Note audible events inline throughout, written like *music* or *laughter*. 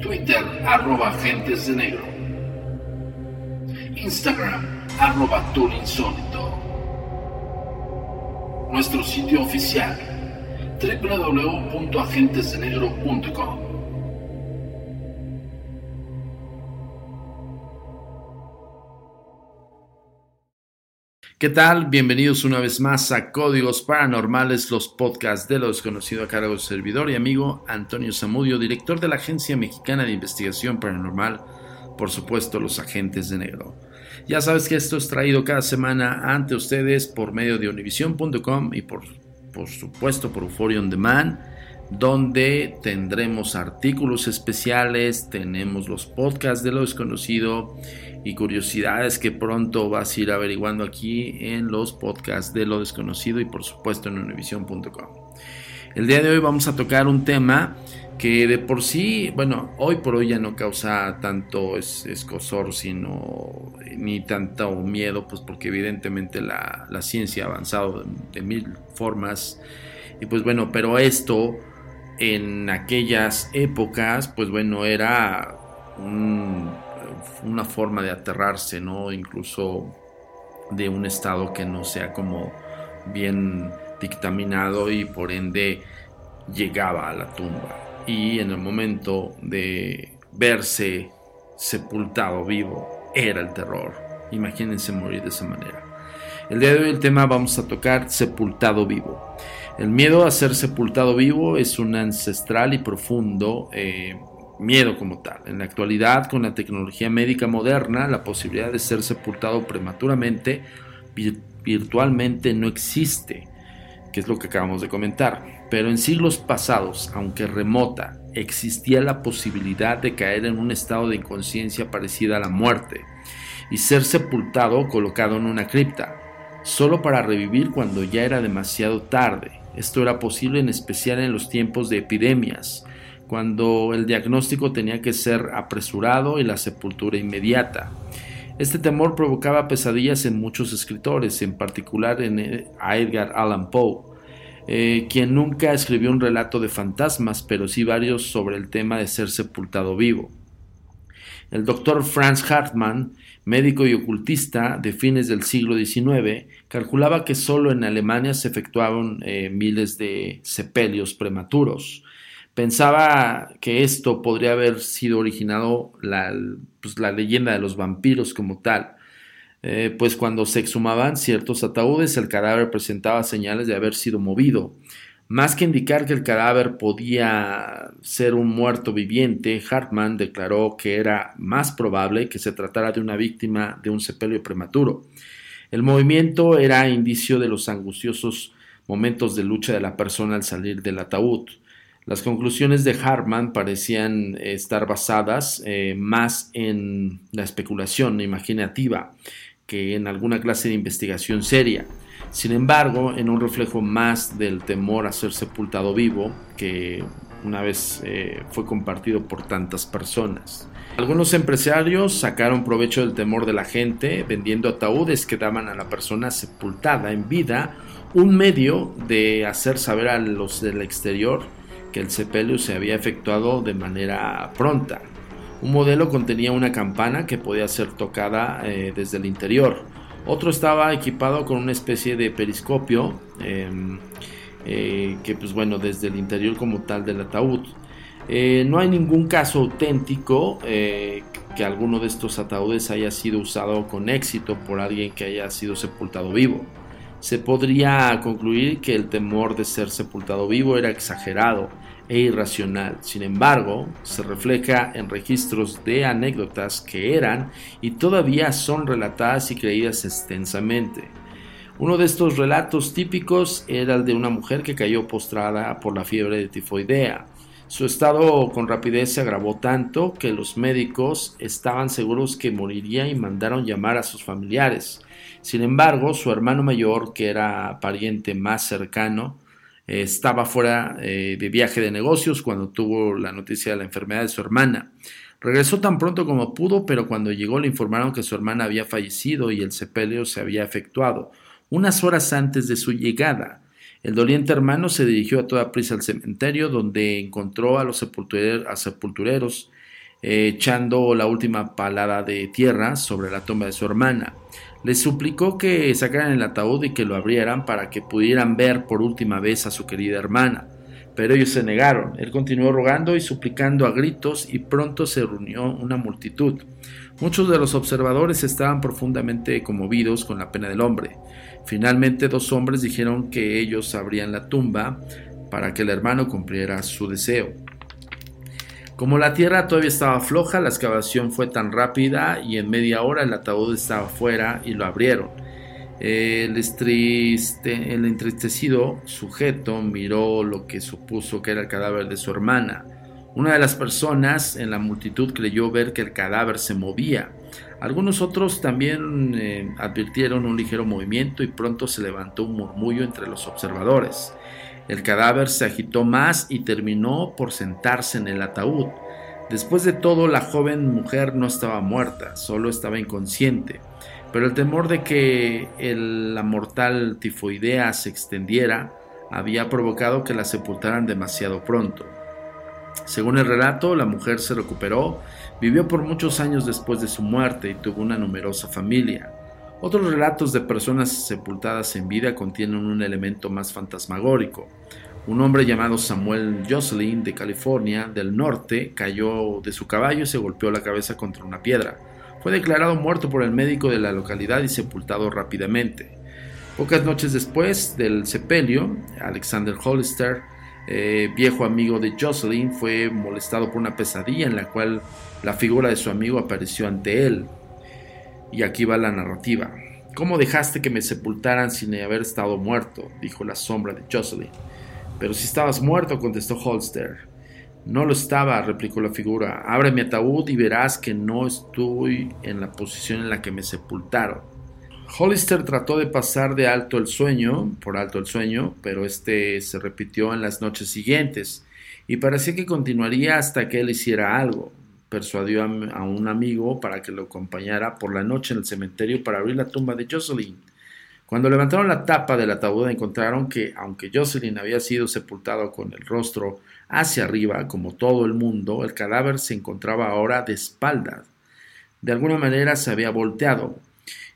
Twitter, arroba agentes de negro. Instagram, arroba insólito. Nuestro sitio oficial, www.agentesdenegro.com. ¿Qué tal? Bienvenidos una vez más a Códigos Paranormales, los podcasts de lo desconocido a cargo del servidor y amigo Antonio Zamudio, director de la Agencia Mexicana de Investigación Paranormal, por supuesto los agentes de negro. Ya sabes que esto es traído cada semana ante ustedes por medio de univision.com y por, por supuesto por Euphoria On Demand, donde tendremos artículos especiales, tenemos los podcasts de lo desconocido y curiosidades que pronto vas a ir averiguando aquí en los podcasts de lo desconocido y por supuesto en univision.com. El día de hoy vamos a tocar un tema que de por sí, bueno, hoy por hoy ya no causa tanto es, escosor, sino ni tanto miedo, pues porque evidentemente la, la ciencia ha avanzado de mil formas. Y pues bueno, pero esto en aquellas épocas, pues bueno, era un, una forma de aterrarse, ¿no? Incluso de un estado que no sea como bien dictaminado y por ende llegaba a la tumba. Y en el momento de verse sepultado vivo, era el terror. Imagínense morir de esa manera. El día de hoy el tema vamos a tocar sepultado vivo. El miedo a ser sepultado vivo es un ancestral y profundo eh, miedo como tal. En la actualidad, con la tecnología médica moderna, la posibilidad de ser sepultado prematuramente vir virtualmente no existe, que es lo que acabamos de comentar. Pero en siglos pasados, aunque remota, existía la posibilidad de caer en un estado de inconsciencia parecida a la muerte y ser sepultado colocado en una cripta, solo para revivir cuando ya era demasiado tarde. Esto era posible en especial en los tiempos de epidemias, cuando el diagnóstico tenía que ser apresurado y la sepultura inmediata. Este temor provocaba pesadillas en muchos escritores, en particular en eh, Edgar Allan Poe, eh, quien nunca escribió un relato de fantasmas, pero sí varios sobre el tema de ser sepultado vivo. El doctor Franz Hartmann, médico y ocultista de fines del siglo XIX, calculaba que solo en Alemania se efectuaban eh, miles de sepelios prematuros. Pensaba que esto podría haber sido originado la, pues, la leyenda de los vampiros como tal, eh, pues cuando se exhumaban ciertos ataúdes el cadáver presentaba señales de haber sido movido. Más que indicar que el cadáver podía ser un muerto viviente, Hartmann declaró que era más probable que se tratara de una víctima de un sepelio prematuro. El movimiento era indicio de los angustiosos momentos de lucha de la persona al salir del ataúd. Las conclusiones de Hartmann parecían estar basadas eh, más en la especulación imaginativa que en alguna clase de investigación seria. Sin embargo, en un reflejo más del temor a ser sepultado vivo, que una vez eh, fue compartido por tantas personas. Algunos empresarios sacaron provecho del temor de la gente vendiendo ataúdes que daban a la persona sepultada en vida un medio de hacer saber a los del exterior que el sepelio se había efectuado de manera pronta. Un modelo contenía una campana que podía ser tocada eh, desde el interior. Otro estaba equipado con una especie de periscopio em, eh, que pues bueno desde el interior como tal del ataúd. Eh, no hay ningún caso auténtico que alguno de estos ataúdes haya sido usado con éxito por alguien que haya sido sepultado vivo. Se podría concluir que el temor de ser sepultado vivo era exagerado e irracional. Sin embargo, se refleja en registros de anécdotas que eran y todavía son relatadas y creídas extensamente. Uno de estos relatos típicos era el de una mujer que cayó postrada por la fiebre de tifoidea. Su estado con rapidez se agravó tanto que los médicos estaban seguros que moriría y mandaron llamar a sus familiares. Sin embargo, su hermano mayor, que era pariente más cercano, estaba fuera eh, de viaje de negocios cuando tuvo la noticia de la enfermedad de su hermana. Regresó tan pronto como pudo, pero cuando llegó le informaron que su hermana había fallecido y el sepelio se había efectuado, unas horas antes de su llegada. El doliente hermano se dirigió a toda prisa al cementerio, donde encontró a los sepultureros eh, echando la última palada de tierra sobre la tumba de su hermana. Les suplicó que sacaran el ataúd y que lo abrieran para que pudieran ver por última vez a su querida hermana. Pero ellos se negaron. Él continuó rogando y suplicando a gritos y pronto se reunió una multitud. Muchos de los observadores estaban profundamente conmovidos con la pena del hombre. Finalmente dos hombres dijeron que ellos abrían la tumba para que el hermano cumpliera su deseo. Como la tierra todavía estaba floja, la excavación fue tan rápida y en media hora el ataúd estaba fuera y lo abrieron. El, el entristecido sujeto miró lo que supuso que era el cadáver de su hermana. Una de las personas en la multitud creyó ver que el cadáver se movía. Algunos otros también eh, advirtieron un ligero movimiento y pronto se levantó un murmullo entre los observadores. El cadáver se agitó más y terminó por sentarse en el ataúd. Después de todo, la joven mujer no estaba muerta, solo estaba inconsciente, pero el temor de que la mortal tifoidea se extendiera había provocado que la sepultaran demasiado pronto. Según el relato, la mujer se recuperó, vivió por muchos años después de su muerte y tuvo una numerosa familia. Otros relatos de personas sepultadas en vida contienen un elemento más fantasmagórico. Un hombre llamado Samuel Jocelyn de California del norte cayó de su caballo y se golpeó la cabeza contra una piedra. Fue declarado muerto por el médico de la localidad y sepultado rápidamente. Pocas noches después del sepelio, Alexander Hollister, eh, viejo amigo de Jocelyn, fue molestado por una pesadilla en la cual la figura de su amigo apareció ante él. Y aquí va la narrativa. ¿Cómo dejaste que me sepultaran sin haber estado muerto? dijo la sombra de Jocelyn. Pero si estabas muerto, contestó Holster. No lo estaba, replicó la figura. Abre mi ataúd y verás que no estoy en la posición en la que me sepultaron. Hollister trató de pasar de alto el sueño, por alto el sueño, pero este se repitió en las noches siguientes y parecía que continuaría hasta que él hiciera algo. Persuadió a, un amigo para que lo acompañara por la noche en el cementerio para abrir la tumba de Jocelyn. Cuando levantaron la tapa del ataúd encontraron que, aunque Jocelyn había sido sepultado con el rostro hacia arriba, como todo el mundo, el cadáver se encontraba ahora de espaldas. De alguna manera se había volteado.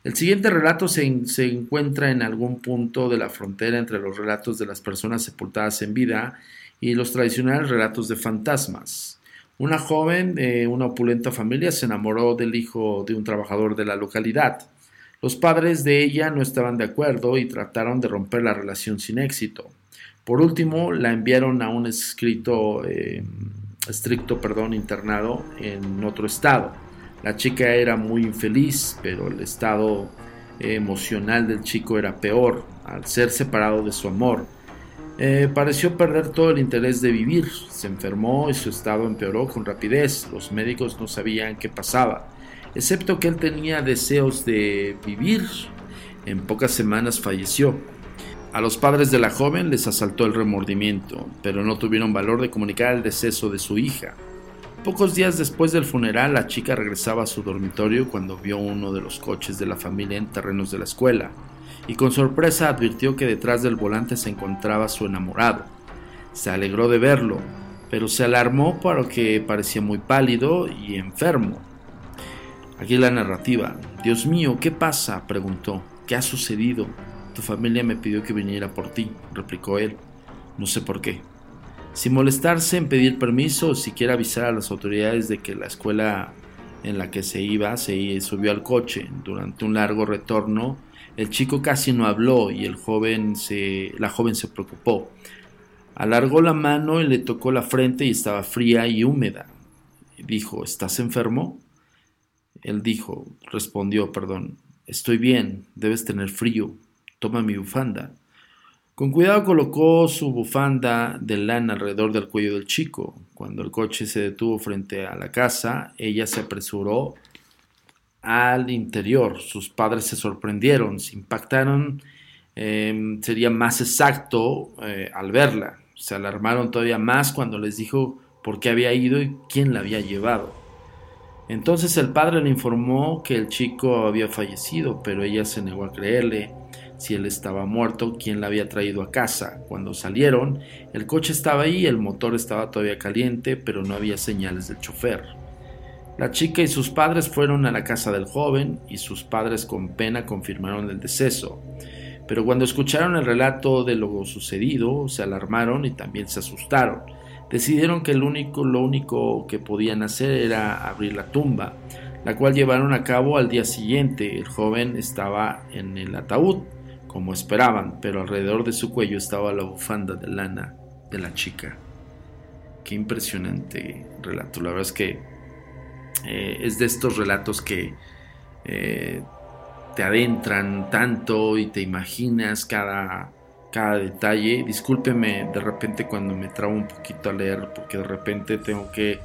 El siguiente relato se, se, encuentra en algún punto de la frontera entre los relatos de las personas sepultadas en vida y los tradicionales relatos de fantasmas. Una joven de una opulenta familia se enamoró del hijo de un trabajador de la localidad. Los padres de ella no estaban de acuerdo y trataron de romper la relación sin éxito. Por último, la enviaron a un escrito, eh, estricto perdón, internado en otro estado. La chica era muy infeliz, pero el estado emocional del chico era peor al ser separado de su amor. Eh, pareció perder todo el interés de vivir, se enfermó y su estado empeoró con rapidez. Los médicos no sabían qué pasaba, excepto que él tenía deseos de vivir. En pocas semanas falleció. A los padres de la joven les asaltó el remordimiento, pero no tuvieron valor de comunicar el deceso de su hija. Pocos días después del funeral, la chica regresaba a su dormitorio cuando vio uno de los coches de la familia en terrenos de la escuela, y con sorpresa advirtió que detrás del volante se encontraba su enamorado. Se alegró de verlo, pero se alarmó porque parecía muy pálido y enfermo. Aquí la narrativa. Dios mío, ¿qué pasa? preguntó. ¿Qué ha sucedido? Tu familia me pidió que viniera por ti, replicó él. No sé por qué sin molestarse en pedir permiso o siquiera avisar a las autoridades de que la escuela en la que se iba se subió al coche. Durante un largo retorno, el chico casi no habló y el joven se, la joven se preocupó. Alargó la mano y le tocó la frente y estaba fría y húmeda. Dijo, ¿estás enfermo? Él dijo, respondió, perdón, estoy bien, debes tener frío, toma mi bufanda. Con cuidado colocó su bufanda de lana alrededor del cuello del chico. Cuando el coche se detuvo frente a la casa, ella se apresuró al interior. Sus padres se sorprendieron, se impactaron, em, sería más exacto eh, al verla. Se alarmaron todavía más cuando les dijo por qué había ido y quién la había llevado. Entonces el padre le informó que el chico había fallecido, pero ella se negó a creerle si él estaba muerto, quién la había traído a casa. Cuando salieron, el coche estaba ahí, el motor estaba todavía caliente, pero no había señales del chofer. La chica y sus padres fueron a la casa del joven y sus padres con pena confirmaron el deceso. Pero cuando escucharon el relato de lo sucedido, se alarmaron y también se asustaron. Decidieron que único, lo único que podían hacer era abrir la tumba, la cual llevaron a cabo al día siguiente. El joven estaba en el ataúd como esperaban, pero alrededor de su cuello estaba la bufanda de lana de la chica. Qué impresionante relato. La verdad es que eh, es de estos relatos que eh, te adentran tanto y te imaginas cada, cada detalle. Discúlpeme de repente cuando me trabo un poquito a leer, porque de repente tengo que...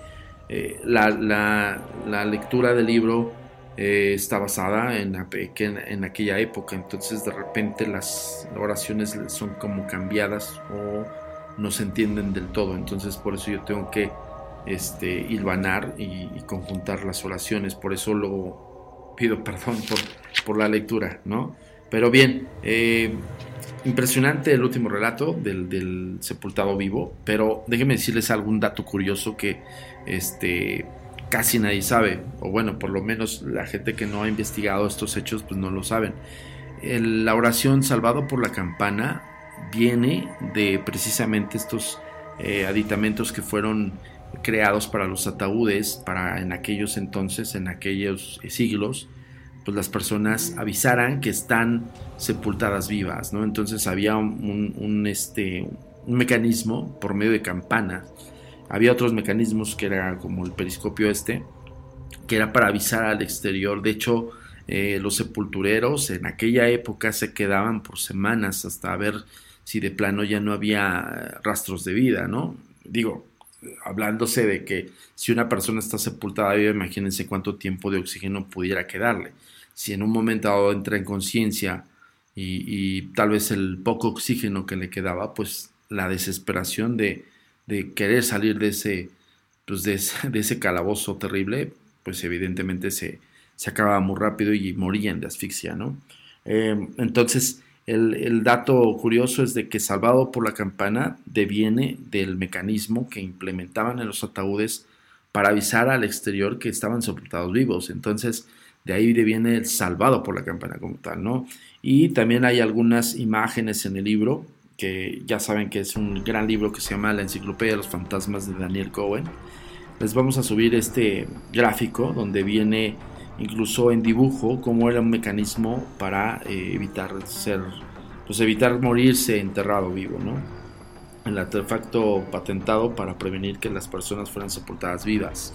Eh, la, la lectura del libro está basada en, en, aquella época, entonces de repente las oraciones son como cambiadas o no se entienden del todo, entonces por eso yo tengo que este, hilvanar y, conjuntar las oraciones, por eso lo pido *laughs* perdón por, por la lectura, ¿no? Pero bien, eh, impresionante el último relato del, sepultado vivo, pero déjenme decirles algún dato curioso que este, casi nadie sabe, o bueno, por lo menos la gente que no ha investigado estos hechos pues no lo saben. la oración salvado por la campana viene de precisamente estos eh, aditamentos que fueron creados para los ataúdes, para en aquellos entonces, en aquellos siglos, pues las personas avisaran que están sepultadas vivas, ¿no? Entonces había un, este, un mecanismo por medio de campanas había otros mecanismos que era como el periscopio este, que era para avisar al exterior. De hecho, eh, los sepultureros en aquella época se quedaban por semanas hasta ver si de plano ya no había rastros de vida, ¿no? Digo, hablándose de que si una persona está sepultada viva, imagínense cuánto tiempo de oxígeno pudiera quedarle. Si en un momento dado entra en conciencia y, tal vez el poco oxígeno que le quedaba, pues la desesperación de, querer salir de ese, pues de ese, calabozo terrible, pues evidentemente se, se acababa muy rápido y morían de asfixia, ¿no? Em, entonces, el, dato curioso es de que Salvado por la Campana deviene del mecanismo que implementaban en los ataúdes para avisar al exterior que estaban sepultados vivos. Entonces, de ahí deviene el Salvado por la Campana como tal, ¿no? Y también hay algunas imágenes en el libro que ya saben que es un gran libro que se llama La Enciclopedia de los Fantasmas de Daniel Cohen. Les vamos a subir este gráfico donde viene incluso en dibujo cómo era un mecanismo para eh, evitar ser, pues evitar morirse enterrado vivo, ¿no? El artefacto patentado para prevenir que las personas fueran sepultadas vivas.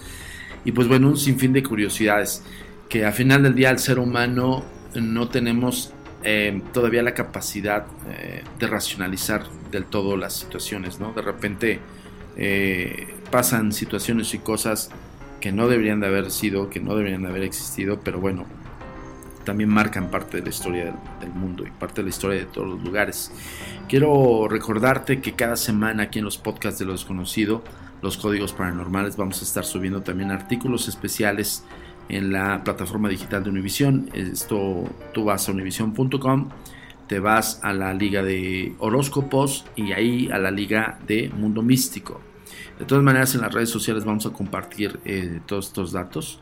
Y pues bueno, un sinfín de curiosidades que al final del día el ser humano no tenemos eh, todavía la capacidad eh, de racionalizar del todo las situaciones, ¿no? De repente eh, pasan situaciones y cosas que no deberían de haber sido, que no deberían de haber existido, pero bueno, también marcan parte de la historia del, mundo y parte de la historia de todos los lugares. Quiero recordarte que cada semana aquí en los podcasts de lo desconocido, los códigos paranormales, vamos a estar subiendo también artículos especiales en la plataforma digital de Univision. Esto tú vas a univision.com, te vas a la liga de horóscopos y ahí a la liga de mundo místico. De todas maneras, en las redes sociales vamos a compartir eh, todos estos datos.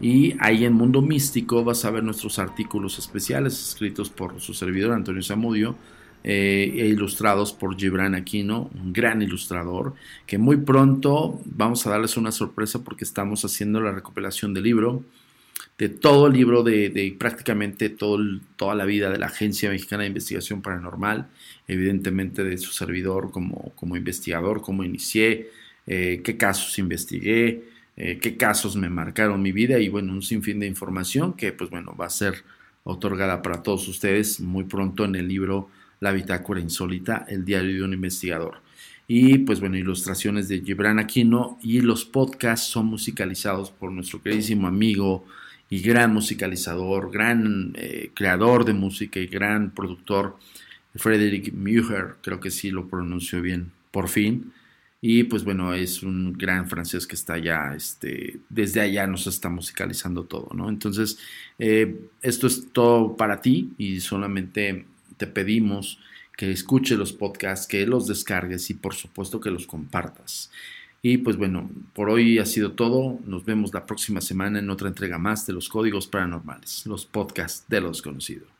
Y ahí en Mundo Místico vas a ver nuestros artículos especiales escritos por su servidor Antonio Zamudio eh, e ilustrados por Gibran Aquino, un gran ilustrador, que muy pronto vamos a darles una sorpresa porque estamos haciendo la recopilación del libro, de todo el libro, de, prácticamente toda la vida de la Agencia Mexicana de Investigación Paranormal, evidentemente de su servidor como, como investigador, cómo inicié, eh, qué casos investigué, eh, qué casos me marcaron mi vida y bueno, un sinfín de información que pues bueno, va a ser otorgada para todos ustedes muy pronto en el libro la bitácora insólita, el diario de un investigador. Y pues bueno, ilustraciones de Gibran Aquino y los podcasts son musicalizados por nuestro queridísimo amigo y gran musicalizador, gran eh, creador de música y gran productor, Frederick Muher, creo que sí lo pronunció bien, por fin. Y pues bueno, es un gran francés que está allá, este, desde allá nos está musicalizando todo, ¿no? Entonces, eh, esto es todo para ti y solamente te pedimos que escuche los podcasts, que los descargues y por supuesto que los compartas. Y pues bueno, por hoy ha sido todo. Nos vemos la próxima semana en otra entrega más de los códigos paranormales, los podcasts de los desconocido.